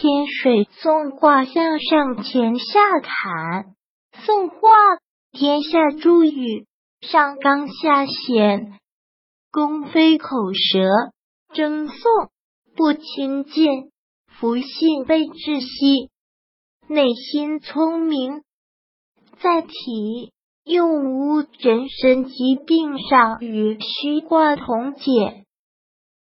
天水送卦向上乾下坎，送卦天下诸雨，上纲下险，公非口舌，争讼不亲近，福信被窒息，内心聪明。在体用无人身疾病上与虚卦同解。